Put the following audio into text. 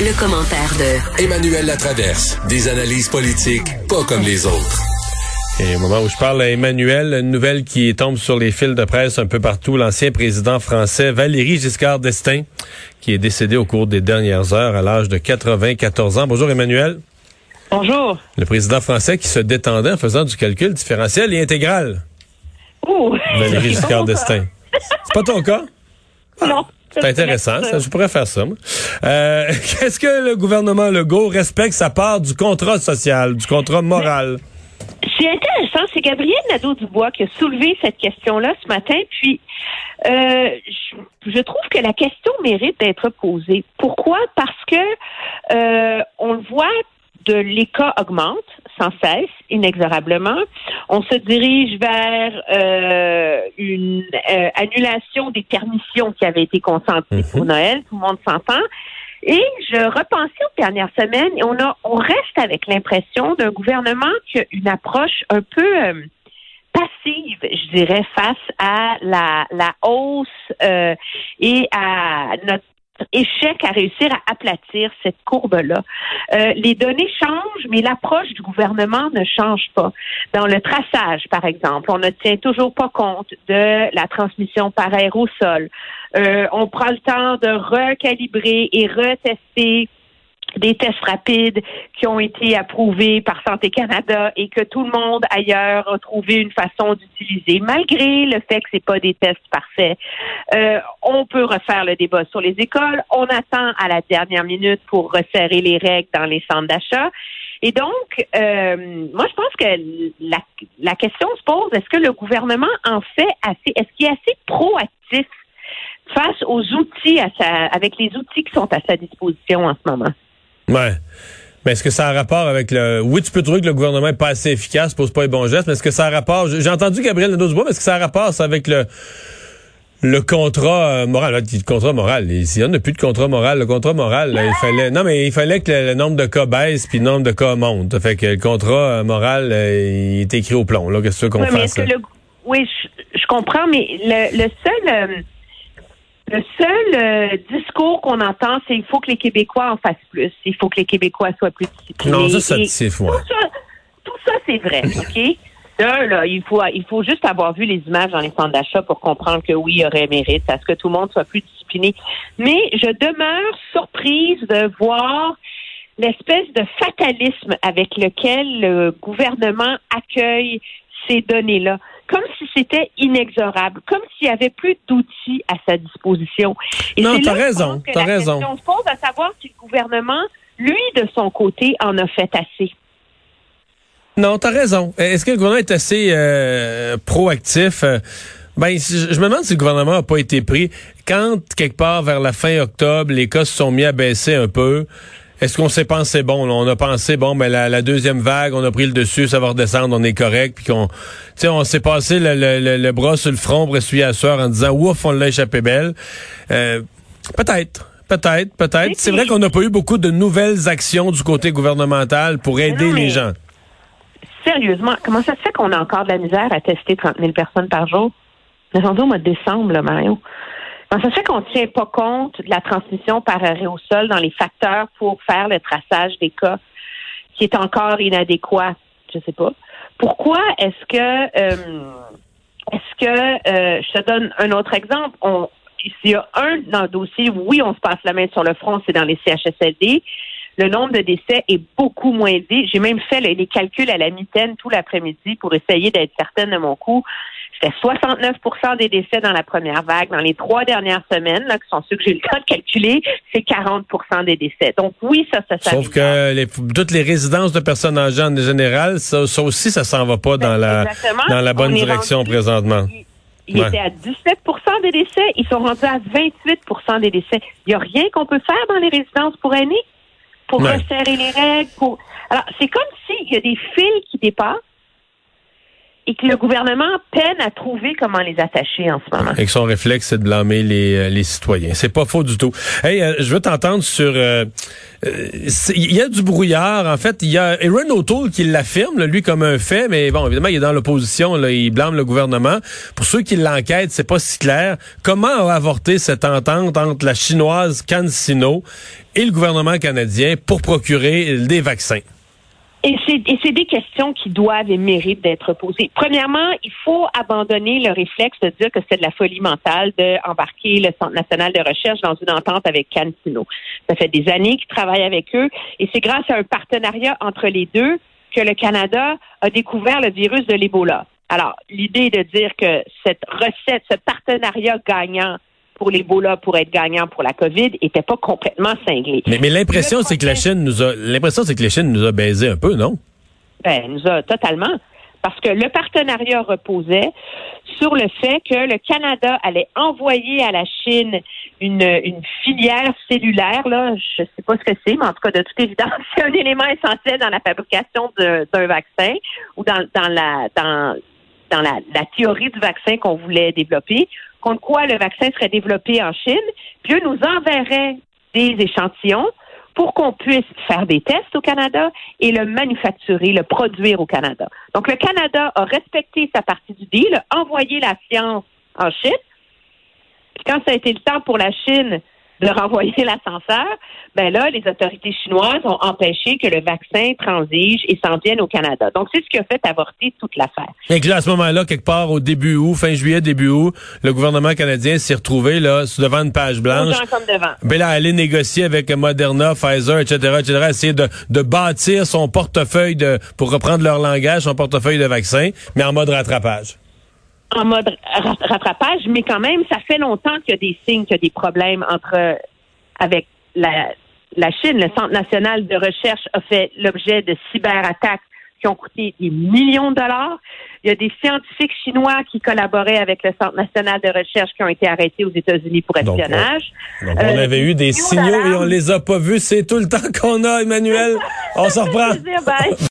Le, commentaire de Emmanuel Latraverse. Des analyses politiques pas comme les autres. Et au moment où je parle à Emmanuel, une nouvelle qui tombe sur les fils de presse un peu partout, l'ancien président français Valéry Giscard d'Estaing, qui est décédé au cours des dernières heures à l'âge de 94 ans. Bonjour Emmanuel. Bonjour. Le président français qui se détendait en faisant du calcul différentiel et intégral. Ouh. Valéry Giscard d'Estaing. C'est pas ton cas? Non. C'est intéressant, ça, je pourrais faire ça. Euh, Qu'est-ce que le gouvernement Legault respecte sa part du contrat social, du contrat moral? C'est intéressant, c'est Gabriel Nadeau-Dubois qui a soulevé cette question-là ce matin, puis euh, je, je, trouve que la question mérite d'être posée. Pourquoi? Parce que euh, on le voit de l'écart augmente sans cesse, inexorablement. On se dirige vers euh, une euh, annulation des permissions qui avaient été consenties pour Noël. Tout le monde s'entend. Et je repensais aux dernières semaines et on a, on reste avec l'impression d'un gouvernement qui a une approche un peu euh, passive, je dirais, face à la, la hausse euh, et à notre échec à réussir à aplatir cette courbe-là. Euh, les données changent, mais l'approche du gouvernement ne change pas. Dans le traçage, par exemple, on ne tient toujours pas compte de la transmission par aérosol. Euh, on prend le temps de recalibrer et retester des tests rapides qui ont été approuvés par Santé Canada et que tout le monde ailleurs a trouvé une façon d'utiliser, malgré le fait que c'est pas des tests parfaits. Euh, on peut refaire le débat sur les écoles. On attend à la dernière minute pour resserrer les règles dans les centres d'achat. Et donc, euh, moi, je pense que la, la question se pose est-ce que le gouvernement en fait assez Est-ce qu'il est assez proactif face aux outils à sa, avec les outils qui sont à sa disposition en ce moment? Ouais. Mais est-ce que ça a rapport avec le. Oui, tu peux trouver que le gouvernement est pas assez efficace, pose pas les bons gestes, mais est-ce que ça a rapport. J'ai entendu Gabriel Nadeau-Dubois, mais est-ce que ça a rapport ça, avec le. Le contrat euh, moral, le contrat moral, ici, on n'a plus de contrat moral. Le contrat moral, là, il fallait, non mais il fallait que le, nombre de cas baisse puis le nombre de cas monte. Fait que le contrat euh, moral, euh, il est écrit au plomb. Là, qu'est-ce qu'on oui, fasse mais le, Oui, je, je, comprends, mais le, le seul le seul euh, discours qu'on entend, c'est il faut que les Québécois en fassent plus. Il faut que les Québécois soient plus disciplinés. Non, ça, c'est tout ça, tout ça c'est vrai, OK? Là, là, il faut, il faut juste avoir vu les images dans les centres d'achat pour comprendre que oui, il y aurait mérite à ce que tout le monde soit plus discipliné. Mais je demeure surprise de voir l'espèce de fatalisme avec lequel le gouvernement accueille ces données-là comme si c'était inexorable, comme s'il y avait plus d'outils à sa disposition. Et non, t'as raison, t'as raison. On se pose à savoir si le gouvernement, lui, de son côté, en a fait assez. Non, t'as raison. Est-ce que le gouvernement est assez euh, proactif? Ben, je me demande si le gouvernement n'a pas été pris. Quand, quelque part, vers la fin octobre, les cas se sont mis à baisser un peu, est-ce qu'on s'est pensé bon? On a pensé bon, mais ben, la, deuxième vague, on a pris le dessus, ça va redescendre, on est correct, puis qu'on, tu sais, on s'est passé le, le, le, bras sur le front pour essuyer la soeur en disant ouf, on l'a échappé belle. Euh, peut-être. Peut-être, peut-être. C'est vrai qu'on n'a pas eu beaucoup de nouvelles actions du côté gouvernemental pour aider les gens. Sérieusement, comment ça se fait qu'on a encore de la misère à tester 30 000 personnes par jour? Nous sommes au mois de décembre, là, Mario. Donc, ça fait qu'on ne tient pas compte de la transmission par aérosol dans les facteurs pour faire le traçage des cas qui est encore inadéquat. Je sais pas. Pourquoi est-ce que euh, est-ce que euh, je te donne un autre exemple? On, s'il y a un dans le dossier, oui, on se passe la main sur le front, c'est dans les CHSLD. Le nombre de décès est beaucoup moins élevé. J'ai même fait les calculs à la mitaine tout l'après-midi pour essayer d'être certaine de mon coup. C'était 69% des décès dans la première vague. Dans les trois dernières semaines, là, qui sont ceux que j'ai eu le temps de calculer, c'est 40% des décès. Donc oui, ça, ça, ça Sauf que les, toutes les résidences de personnes âgées en général, ça, ça aussi, ça s'en va pas dans la, dans la bonne direction présentement. Ils Ouais. étaient à 17% des décès. Ils sont rendus à 28% des décès. Il n'y a rien qu'on peut faire dans les résidences pour aînés? Pour Ouais. resserrer les règles. Pour... Alors, c'est comme s'il y a des fils qui dépassent et que le gouvernement peine à trouver comment les attacher en ce moment. Et que son réflexe, c'est de blâmer les, euh, les citoyens. C'est pas faux du tout. Hey, euh, je veux t'entendre sur... euh, Il y a du brouillard. En fait, il y a Aaron O'Toole qui l'affirme, lui, comme un fait, mais bon, évidemment, il est dans l'opposition. Il blâme le gouvernement. Pour ceux qui l'enquêtent, c'est pas si clair. Comment a avorté cette entente entre la chinoise CanSino et le gouvernement canadien pour procurer des vaccins? Et c'est, des questions qui doivent et méritent d'être posées. Premièrement, il faut abandonner le réflexe de dire que c'est de la folie mentale d'embarquer le Centre national de recherche dans une entente avec CanSino. Ça fait des années qu'ils travaillent avec eux et c'est grâce à un partenariat entre les deux que le Canada a découvert le virus de l'Ebola. Alors, l'idée de dire que cette recette, ce partenariat gagnant pour l'Ebola pour être gagnant pour la COVID était pas complètement cinglé. Mais, mais l'impression, c'est que la Chine nous a... L'impression, c'est que la Chine nous a baisé un peu, non? Ben, nous a totalement. Parce que le partenariat reposait sur le fait que le Canada allait envoyer à la Chine une, une filière cellulaire, là, je sais pas ce que c'est, mais en tout cas, de toute évidence, c'est un élément essentiel dans la fabrication d'un vaccin ou dans, dans la dans, dans la, la théorie du vaccin qu'on voulait développer, contre quoi le vaccin serait développé en Chine, puis eux nous enverraient des échantillons pour qu'on puisse faire des tests au Canada et le manufacturer, le produire au Canada. Donc, le Canada a respecté sa partie du deal, a envoyé la science en Chine. Puis quand ça a été le temps pour la Chine de renvoyer l'ascenseur, ben là, les autorités chinoises ont empêché que le vaccin transige et s'en vienne au Canada. Donc, c'est ce qui a fait avorter toute l'affaire. Et que là, à ce moment-là, quelque part au début août, fin juillet, début août, le gouvernement canadien s'est retrouvé là devant une page blanche. Comme devant. Ben là, aller négocier avec Moderna, Pfizer, etc., etc., essayer de, de bâtir son portefeuille de, pour reprendre leur langage, son portefeuille de vaccins, mais en mode rattrapage. En mode ra- rattrapage, mais quand même, ça fait longtemps qu'il y a des signes, qu'il y a des problèmes entre avec la, la Chine. Le Centre national de recherche a fait l'objet de cyberattaques qui ont coûté des millions de dollars. Il y a des scientifiques chinois qui collaboraient avec le Centre national de recherche qui ont été arrêtés aux États-Unis pour Donc, espionnage. Donc, on Euh, avait eu des signaux et on les a pas vus. C'est tout le temps qu'on a, Emmanuel. On s'en reprend.